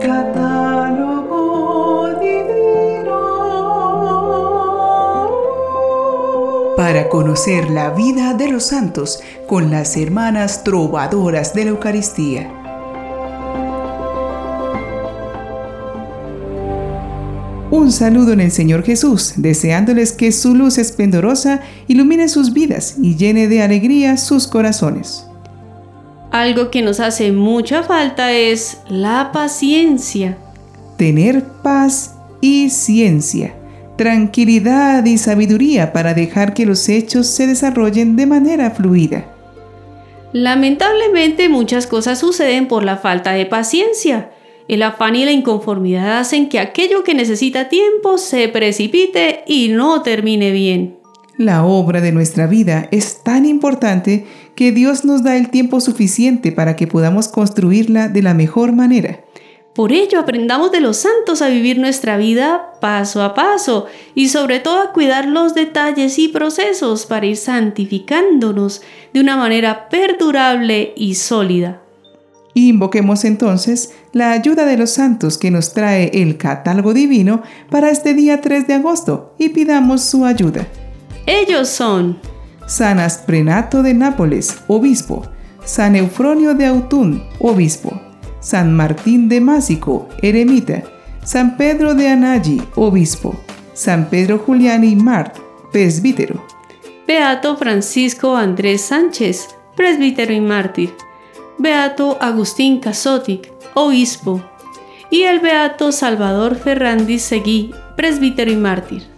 Catálogo divino. Para conocer la vida de los santos con las hermanas trovadoras de la Eucaristía. Un saludo en el Señor Jesús, deseándoles que su luz esplendorosa ilumine sus vidas y llene de alegría sus corazones. Algo que nos hace mucha falta es la paciencia. Tener paz y ciencia, tranquilidad y sabiduría para dejar que los hechos se desarrollen de manera fluida. Lamentablemente muchas cosas suceden por la falta de paciencia el afán y la inconformidad hacen que aquello que necesita tiempo se precipite y no termine bien. La obra de nuestra vida es tan importante que Dios nos da el tiempo suficiente para que podamos construirla de la mejor manera. Por ello aprendamos de los santos a vivir nuestra vida paso a paso y sobre todo a cuidar los detalles y procesos para ir santificándonos de una manera perdurable y sólida. Invoquemos entonces la ayuda de los santos que nos trae el catálogo divino para este día 3 de agosto y pidamos su ayuda. Ellos son San Asprenato de Nápoles, obispo, San Eufronio de Autún, obispo, San Martín de Másico, eremita, San Pedro de Anagi, obispo, San Pedro Julián y Mart, presbítero. Beato Francisco Andrés Sánchez, presbítero y mártir. Beato Agustín Casotic, obispo, y el Beato Salvador Ferrandis Seguí, presbítero y mártir.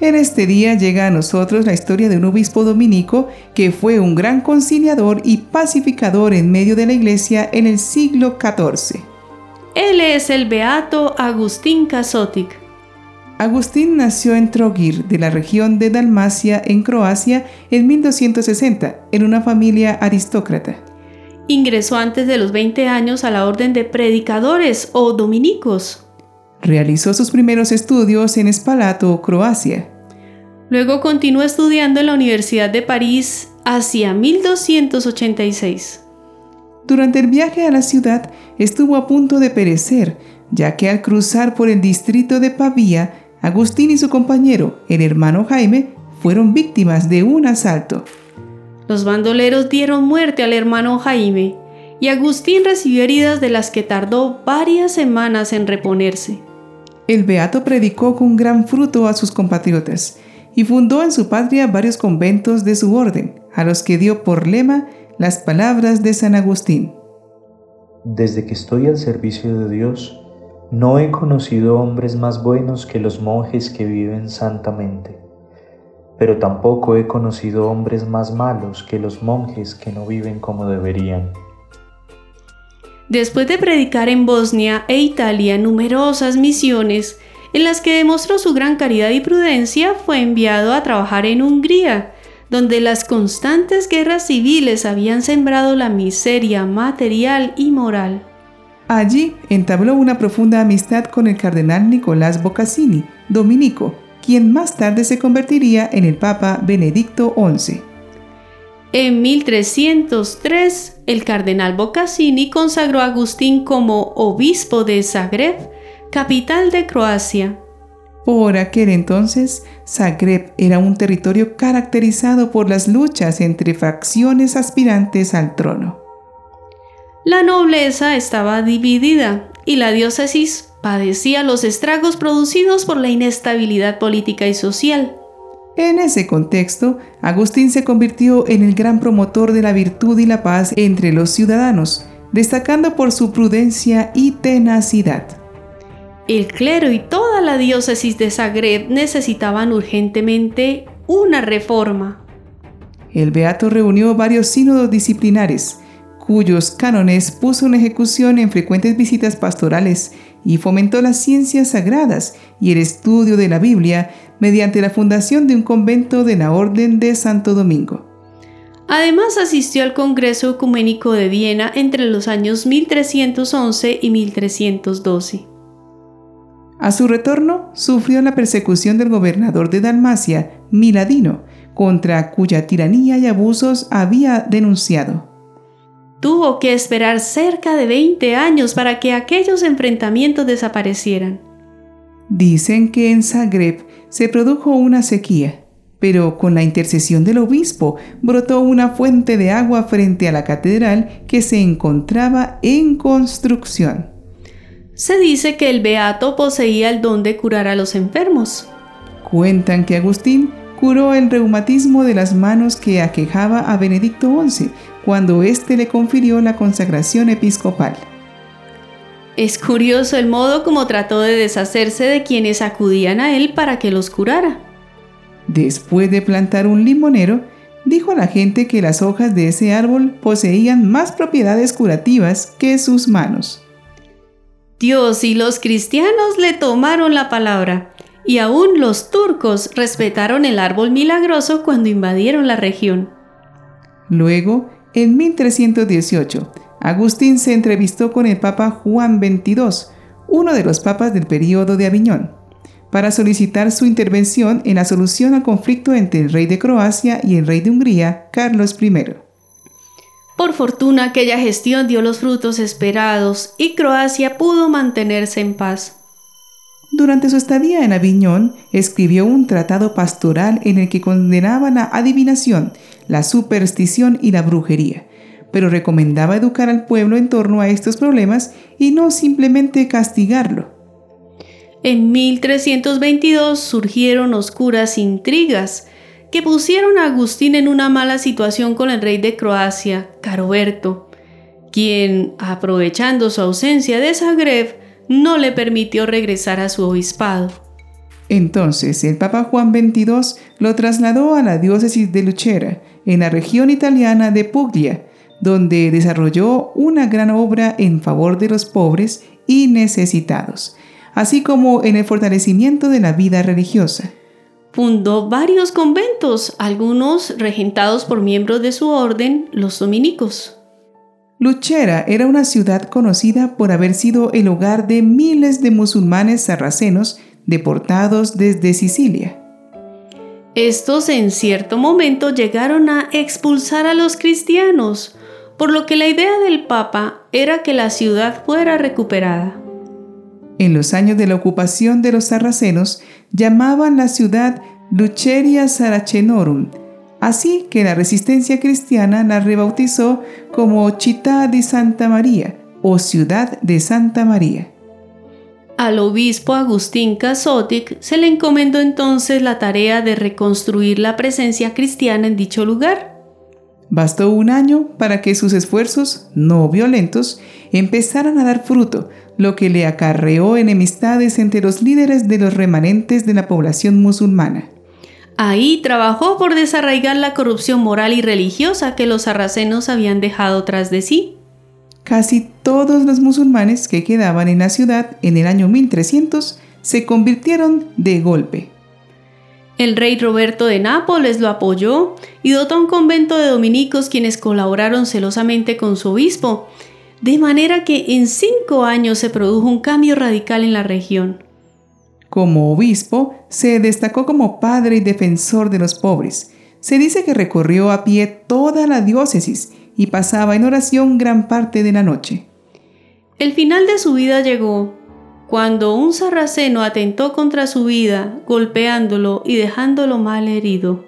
En este día llega a nosotros la historia de un obispo dominico que fue un gran conciliador y pacificador en medio de la iglesia en el siglo XIV. Él es el Beato Agustín Casotic. Agustín nació en Trogir, de la región de Dalmacia, en Croacia, en 1260, en una familia aristócrata. Ingresó antes de los 20 años a la orden de predicadores o dominicos. Realizó sus primeros estudios en Spalato, Croacia. Luego continuó estudiando en la Universidad de París hacia 1286. Durante el viaje a la ciudad estuvo a punto de perecer, ya que al cruzar por el distrito de Pavía, Agustín y su compañero, el hermano Jaime, fueron víctimas de un asalto. Los bandoleros dieron muerte al hermano Jaime y Agustín recibió heridas de las que tardó varias semanas en reponerse. El beato predicó con gran fruto a sus compatriotas y fundó en su patria varios conventos de su orden, a los que dio por lema las palabras de San Agustín. Desde que estoy al servicio de Dios, no he conocido hombres más buenos que los monjes que viven santamente pero tampoco he conocido hombres más malos que los monjes que no viven como deberían. Después de predicar en Bosnia e Italia numerosas misiones, en las que demostró su gran caridad y prudencia, fue enviado a trabajar en Hungría, donde las constantes guerras civiles habían sembrado la miseria material y moral. Allí entabló una profunda amistad con el cardenal Nicolás Bocassini, dominico, quien más tarde se convertiría en el Papa Benedicto XI. En 1303, el cardenal Bocassini consagró a Agustín como obispo de Zagreb, capital de Croacia. Por aquel entonces, Zagreb era un territorio caracterizado por las luchas entre facciones aspirantes al trono. La nobleza estaba dividida y la diócesis padecía los estragos producidos por la inestabilidad política y social. En ese contexto, Agustín se convirtió en el gran promotor de la virtud y la paz entre los ciudadanos, destacando por su prudencia y tenacidad. El clero y toda la diócesis de Zagreb necesitaban urgentemente una reforma. El beato reunió varios sínodos disciplinares, cuyos cánones puso en ejecución en frecuentes visitas pastorales y fomentó las ciencias sagradas y el estudio de la Biblia mediante la fundación de un convento de la Orden de Santo Domingo. Además asistió al Congreso Ecuménico de Viena entre los años 1311 y 1312. A su retorno, sufrió la persecución del gobernador de Dalmacia, Miladino, contra cuya tiranía y abusos había denunciado. Tuvo que esperar cerca de 20 años para que aquellos enfrentamientos desaparecieran. Dicen que en Zagreb se produjo una sequía, pero con la intercesión del obispo brotó una fuente de agua frente a la catedral que se encontraba en construcción. Se dice que el beato poseía el don de curar a los enfermos. Cuentan que Agustín curó el reumatismo de las manos que aquejaba a Benedicto XI cuando éste le confirió la consagración episcopal. Es curioso el modo como trató de deshacerse de quienes acudían a él para que los curara. Después de plantar un limonero, dijo a la gente que las hojas de ese árbol poseían más propiedades curativas que sus manos. Dios y los cristianos le tomaron la palabra y aún los turcos respetaron el árbol milagroso cuando invadieron la región. Luego, en 1318, Agustín se entrevistó con el Papa Juan XXII, uno de los papas del período de Aviñón, para solicitar su intervención en la solución al conflicto entre el rey de Croacia y el rey de Hungría, Carlos I. Por fortuna aquella gestión dio los frutos esperados y Croacia pudo mantenerse en paz. Durante su estadía en Aviñón, escribió un tratado pastoral en el que condenaba la adivinación, la superstición y la brujería, pero recomendaba educar al pueblo en torno a estos problemas y no simplemente castigarlo. En 1322 surgieron oscuras intrigas que pusieron a Agustín en una mala situación con el rey de Croacia, Caroberto, quien, aprovechando su ausencia de Zagreb, no le permitió regresar a su obispado. Entonces el Papa Juan XXII lo trasladó a la diócesis de Lucera, en la región italiana de Puglia, donde desarrolló una gran obra en favor de los pobres y necesitados, así como en el fortalecimiento de la vida religiosa. Fundó varios conventos, algunos regentados por miembros de su orden, los dominicos. Luchera era una ciudad conocida por haber sido el hogar de miles de musulmanes sarracenos deportados desde Sicilia. Estos en cierto momento llegaron a expulsar a los cristianos, por lo que la idea del Papa era que la ciudad fuera recuperada. En los años de la ocupación de los sarracenos, llamaban la ciudad Lucheria Saracenorum, Así que la resistencia cristiana la rebautizó como Città di Santa María o Ciudad de Santa María. Al obispo Agustín Casotic se le encomendó entonces la tarea de reconstruir la presencia cristiana en dicho lugar. Bastó un año para que sus esfuerzos, no violentos, empezaran a dar fruto, lo que le acarreó enemistades entre los líderes de los remanentes de la población musulmana. Ahí trabajó por desarraigar la corrupción moral y religiosa que los sarracenos habían dejado tras de sí. Casi todos los musulmanes que quedaban en la ciudad en el año 1300 se convirtieron de golpe. El rey Roberto de Nápoles lo apoyó y dotó un convento de dominicos quienes colaboraron celosamente con su obispo, de manera que en cinco años se produjo un cambio radical en la región. Como obispo, se destacó como padre y defensor de los pobres. Se dice que recorrió a pie toda la diócesis y pasaba en oración gran parte de la noche. El final de su vida llegó cuando un sarraceno atentó contra su vida, golpeándolo y dejándolo mal herido.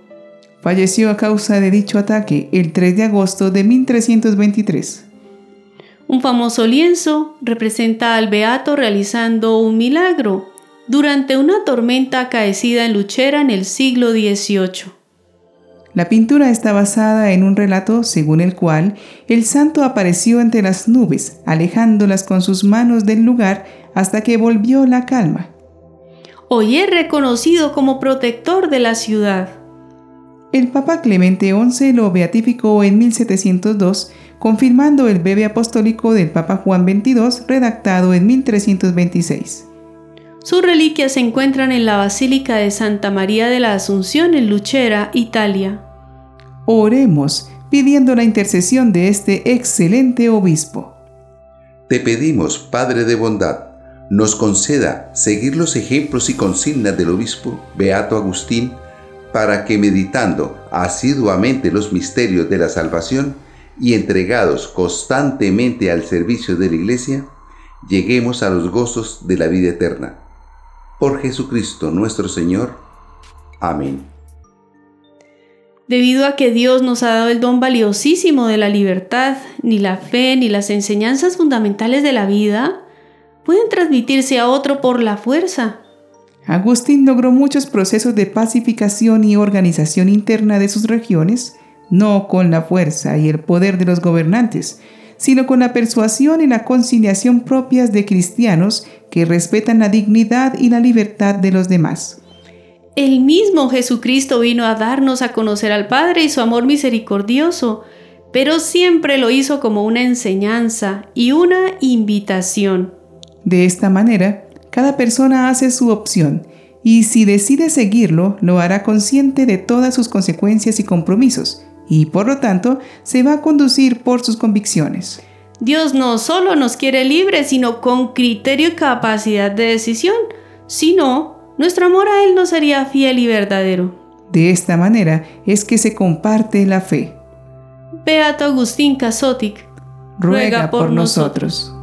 Falleció a causa de dicho ataque el 3 de agosto de 1323. Un famoso lienzo representa al beato realizando un milagro durante una tormenta acaecida en Luchera en el siglo XVIII. La pintura está basada en un relato según el cual el santo apareció entre las nubes, alejándolas con sus manos del lugar hasta que volvió la calma. Hoy es reconocido como protector de la ciudad. El Papa Clemente XI lo beatificó en 1702, confirmando el bebé apostólico del Papa Juan XXII redactado en 1326. Sus reliquias se encuentran en la Basílica de Santa María de la Asunción en Luchera, Italia. Oremos pidiendo la intercesión de este excelente obispo. Te pedimos, Padre de bondad, nos conceda seguir los ejemplos y consignas del obispo Beato Agustín para que meditando asiduamente los misterios de la salvación, y entregados constantemente al servicio de la Iglesia, lleguemos a los gozos de la vida eterna. Por Jesucristo nuestro Señor. Amén. Debido a que Dios nos ha dado el don valiosísimo de la libertad, ni la fe ni las enseñanzas fundamentales de la vida pueden transmitirse a otro por la fuerza. Agustín logró muchos procesos de pacificación y organización interna de sus regiones, no con la fuerza y el poder de los gobernantes, sino con la persuasión y la conciliación propias de cristianos que respetan la dignidad y la libertad de los demás. El mismo Jesucristo vino a darnos a conocer al Padre y su amor misericordioso, pero siempre lo hizo como una enseñanza y una invitación. De esta manera, cada persona hace su opción y si decide seguirlo, lo hará consciente de todas sus consecuencias y compromisos, y por lo tanto se va a conducir por sus convicciones. Dios no solo nos quiere libres, sino con criterio y capacidad de decisión. Si no, nuestro amor a Él no sería fiel y verdadero. De esta manera es que se comparte la fe. Beato Agustín Casotic, ruega, por, nosotros.